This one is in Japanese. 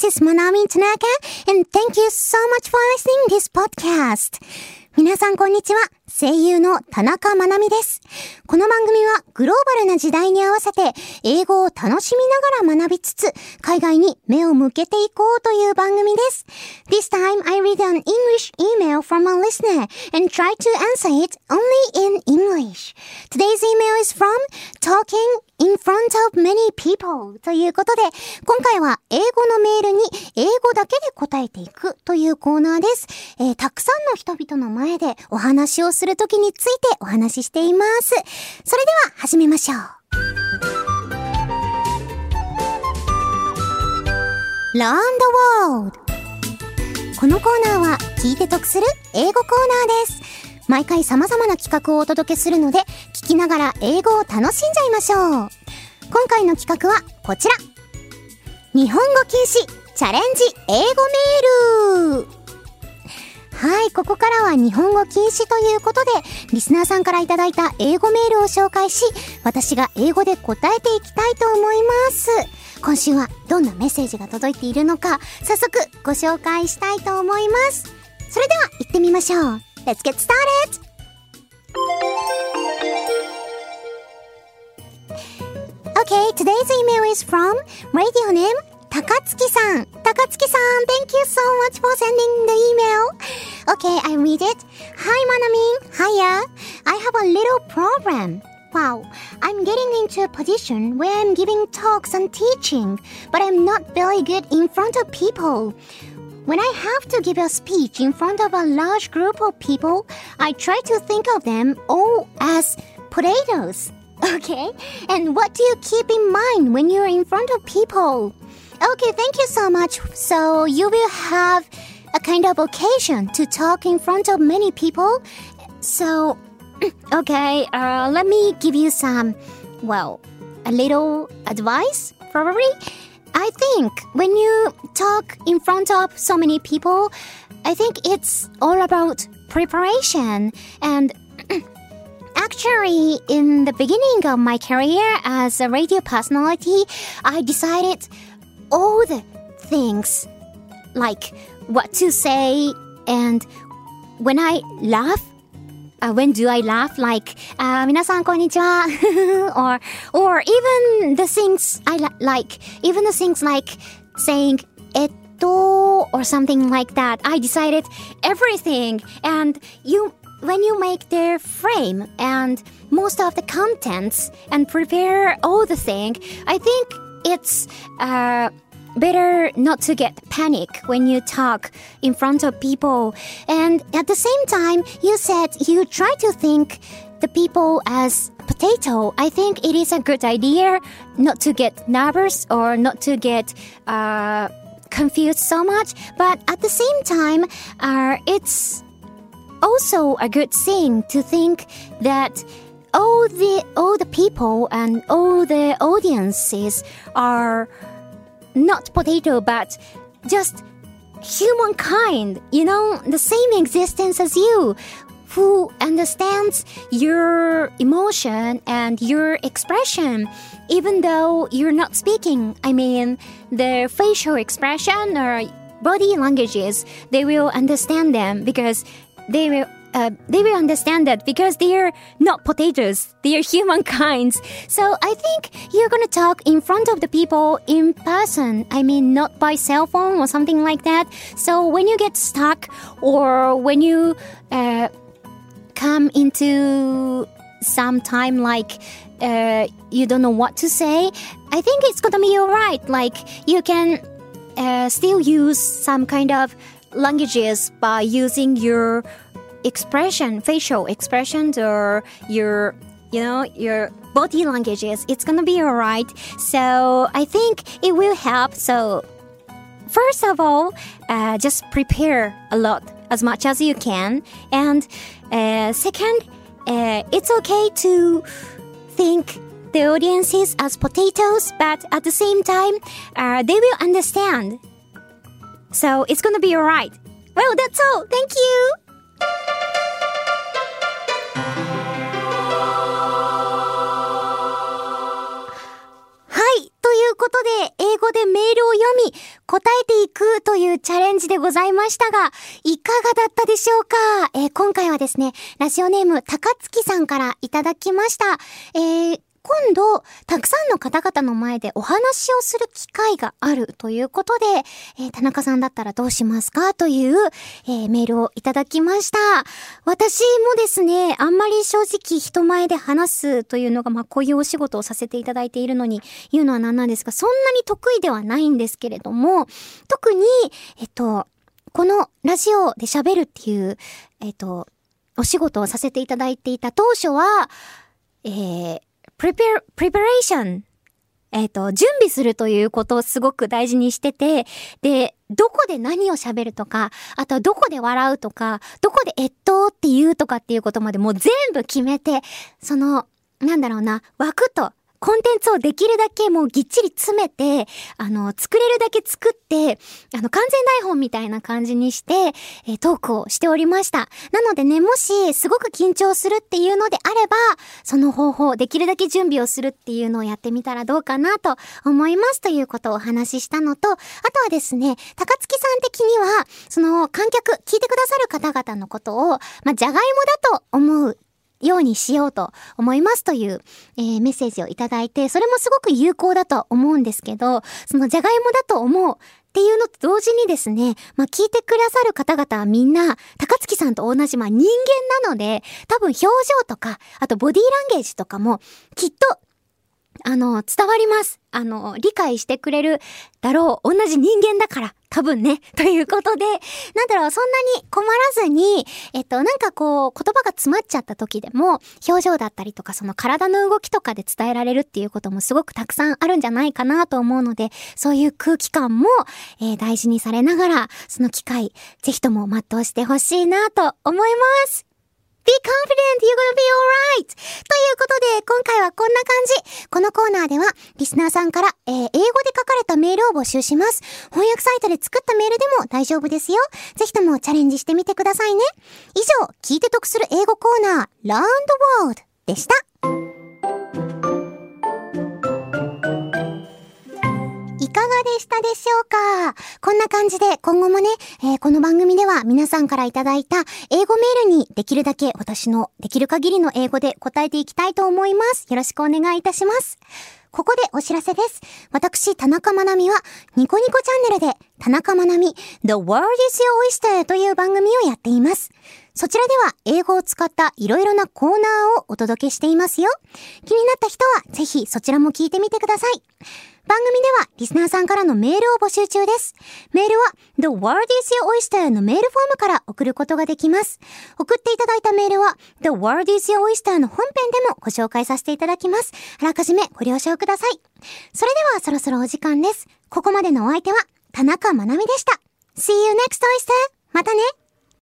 This is Manami Tanaka and thank you so much for listening this podcast. 皆さんこんにちは。声優の田中まなみです。この番組はグローバルな時代に合わせて英語を楽しみながら学びつつ海外に目を向けていこうという番組です。This time I read an English email from a listener and try to answer it only in English. Today's email is from Talking in front of many people ということで、今回は英語のメールに英語だけで答えていくというコーナーです。えー、たくさんの人々の前でお話をするときについてお話ししています。それでは始めましょう。Learn the World このコーナーは聞いて得する英語コーナーです。毎回様々な企画をお届けするので、聞きながら英語を楽しんじゃいましょう。今回の企画はこちら。日本語禁止チャレンジ英語メールはい、ここからは日本語禁止ということで、リスナーさんからいただいた英語メールを紹介し、私が英語で答えていきたいと思います。今週はどんなメッセージが届いているのか、早速ご紹介したいと思います。それでは行ってみましょう。Let's get started! Today's email is from radio name Takatsuki-san. Takatsuki-san, thank you so much for sending the email. Okay, I read it. Hi, Manami. Hiya. I have a little problem. Wow, I'm getting into a position where I'm giving talks and teaching, but I'm not very good in front of people. When I have to give a speech in front of a large group of people, I try to think of them all as potatoes. Okay? And what do you keep in mind when you're in front of people? Okay, thank you so much. So you will have a kind of occasion to talk in front of many people. So, okay, uh, let me give you some, well, a little advice, probably. I think when you talk in front of so many people, I think it's all about preparation. And actually, in the beginning of my career as a radio personality, I decided all the things like what to say and when I laugh uh, when do I laugh? Like, uh, 皆さんこんにちは or, or even the things I like, even the things like saying えっと or something like that. I decided everything and you, when you make the frame and most of the contents and prepare all the thing, I think it's, uh, better not to get panic when you talk in front of people. And at the same time, you said you try to think the people as potato. I think it is a good idea not to get nervous or not to get uh, confused so much. But at the same time, uh, it's also a good thing to think that all the all the people and all the audiences are not potato, but just humankind, you know, the same existence as you, who understands your emotion and your expression, even though you're not speaking. I mean, the facial expression or body languages, they will understand them because they will uh, they will understand that because they're not potatoes, they're humankinds. So I think you're gonna talk in front of the people in person. I mean, not by cell phone or something like that. So when you get stuck or when you uh, come into some time like uh, you don't know what to say, I think it's gonna be alright. Like you can uh, still use some kind of languages by using your expression, facial expressions, or your, you know, your body languages, it's gonna be alright. So I think it will help. So first of all, uh, just prepare a lot, as much as you can. And uh, second, uh, it's okay to think the audiences as potatoes, but at the same time, uh, they will understand. So it's gonna be alright. Well, that's all. Thank you. こことで、英語でメールを読み、答えていくというチャレンジでございましたが、いかがだったでしょうか？えー、今回はですね、ラジオネーム高月さんからいただきました。えー、今度、たくさんの方々の前でお話をする機会があるということで、えー、田中さんだったらどうしますかという、えー、メールをいただきました。私もですね、あんまり正直人前で話すというのが、まあこういうお仕事をさせていただいているのに言うのは何なんですが、そんなに得意ではないんですけれども、特に、えっと、このラジオで喋るっていう、えっと、お仕事をさせていただいていた当初は、えー、prepare, preparation. えっ、ー、と、準備するということをすごく大事にしてて、で、どこで何を喋るとか、あとはどこで笑うとか、どこでえっとって言うとかっていうことまでもう全部決めて、その、なんだろうな、枠とコンテンツをできるだけもうぎっちり詰めて、あの、作れるだけ作って、あの、完全台本みたいな感じにして、えー、トークをしておりました。なのでね、もし、すごく緊張するっていうのであれば、その方法、できるだけ準備をするっていうのをやってみたらどうかなと思いますということをお話ししたのと、あとはですね、高月さん的には、その観客、聞いてくださる方々のことを、まあ、じゃがいもだと思うようにしようと思いますという、えー、メッセージをいただいて、それもすごく有効だと思うんですけど、そのじゃがいもだと思うっていうのと同時にですね、まあ、聞いてくださる方々はみんな、高月さんと同じ、まあ、人間なので、多分表情とか、あとボディーランゲージとかも、きっとあの、伝わります。あの、理解してくれるだろう。同じ人間だから、多分ね。ということで、なんだろう、そんなに困らずに、えっと、なんかこう、言葉が詰まっちゃった時でも、表情だったりとか、その体の動きとかで伝えられるっていうこともすごくたくさんあるんじゃないかなと思うので、そういう空気感も、えー、大事にされながら、その機会、ぜひとも全うしてほしいなと思います。Be confident, you're gonna be alright! ということで、今回はこんな感じ。このコーナーでは、リスナーさんから、えー、英語で書かれたメールを募集します。翻訳サイトで作ったメールでも大丈夫ですよ。ぜひともチャレンジしてみてくださいね。以上、聞いて得する英語コーナー、Learn the World でした。いかがでしたでしょうか？こんな感じで今後もね、えー、この番組で皆さんからいただいた英語メールにできるだけ私のできる限りの英語で答えていきたいと思います。よろしくお願いいたします。ここでお知らせです。私、田中まなみは、ニコニコチャンネルで、田中まなみ、The World is Your Oyster という番組をやっています。そちらでは、英語を使ったいろいろなコーナーをお届けしていますよ。気になった人は、ぜひそちらも聞いてみてください。番組ではリスナーさんからのメールを募集中です。メールは The World is Your Oyster のメールフォームから送ることができます。送っていただいたメールは The World is Your Oyster の本編でもご紹介させていただきます。あらかじめご了承ください。それではそろそろお時間です。ここまでのお相手は田中まなみでした。See you next oyster! またね